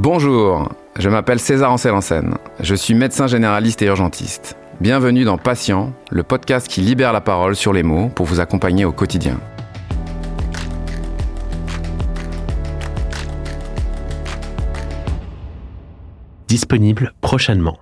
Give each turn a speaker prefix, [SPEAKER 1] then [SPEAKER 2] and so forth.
[SPEAKER 1] Bonjour, je m'appelle César Ancel Je suis médecin généraliste et urgentiste. Bienvenue dans Patient, le podcast qui libère la parole sur les mots pour vous accompagner au quotidien.
[SPEAKER 2] Disponible prochainement.